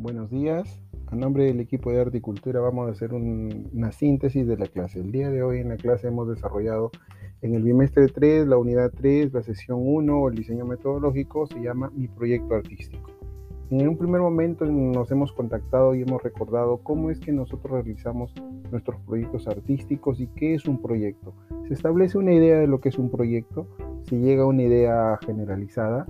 buenos días. A nombre del equipo de Arte y Cultura vamos a hacer una síntesis de la clase. El día de hoy en la clase hemos desarrollado en el bimestre 3, la unidad 3, la sesión 1, el diseño metodológico, se llama Mi Proyecto Artístico. En un primer momento nos hemos contactado y hemos recordado cómo es que nosotros realizamos nuestros proyectos artísticos y qué es un proyecto. Se establece una idea de lo que es un proyecto, se llega a una idea generalizada,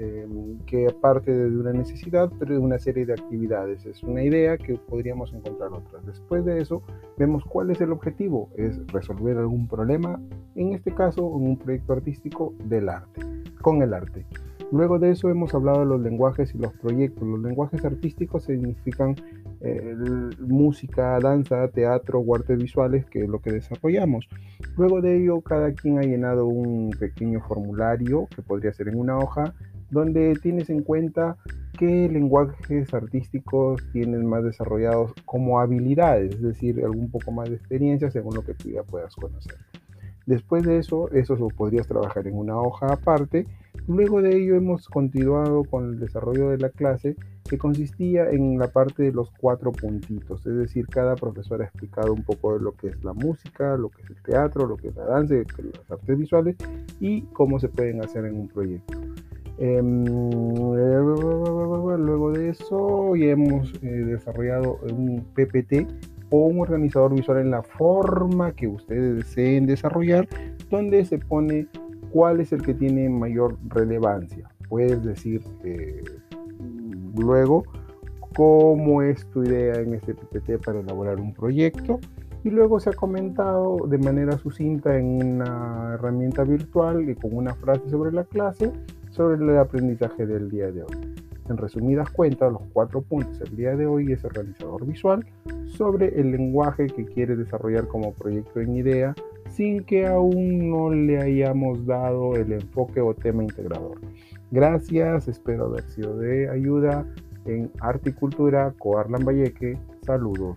Em, que aparte de una necesidad, pero de una serie de actividades. Es una idea que podríamos encontrar otras. Después de eso, vemos cuál es el objetivo, es resolver algún problema, en este caso, en un proyecto artístico del arte, con el arte. Luego de eso hemos hablado de los lenguajes y los proyectos. Los lenguajes artísticos significan eh, música, danza, teatro o artes visuales, que es lo que desarrollamos. Luego de ello, cada quien ha llenado un pequeño formulario que podría ser en una hoja donde tienes en cuenta qué lenguajes artísticos tienen más desarrollados como habilidades, es decir, algún poco más de experiencia según lo que tú ya puedas conocer. Después de eso, eso lo podrías trabajar en una hoja aparte. Luego de ello hemos continuado con el desarrollo de la clase que consistía en la parte de los cuatro puntitos, es decir, cada profesor ha explicado un poco de lo que es la música, lo que es el teatro, lo que es la danza, las artes visuales y cómo se pueden hacer en un proyecto. Em, luego de eso ya hemos eh, desarrollado un PPT o un organizador visual en la forma que ustedes deseen desarrollar, donde se pone cuál es el que tiene mayor relevancia. Puedes decir eh, luego cómo es tu idea en este PPT para elaborar un proyecto y luego se ha comentado de manera sucinta en una herramienta virtual y con una frase sobre la clase sobre el aprendizaje del día de hoy. En resumidas cuentas, los cuatro puntos del día de hoy es organizador visual sobre el lenguaje que quiere desarrollar como proyecto en idea sin que aún no le hayamos dado el enfoque o tema integrador. Gracias, espero haber sido de ayuda en Arte y Cultura, Coarlan Valleque. Saludos.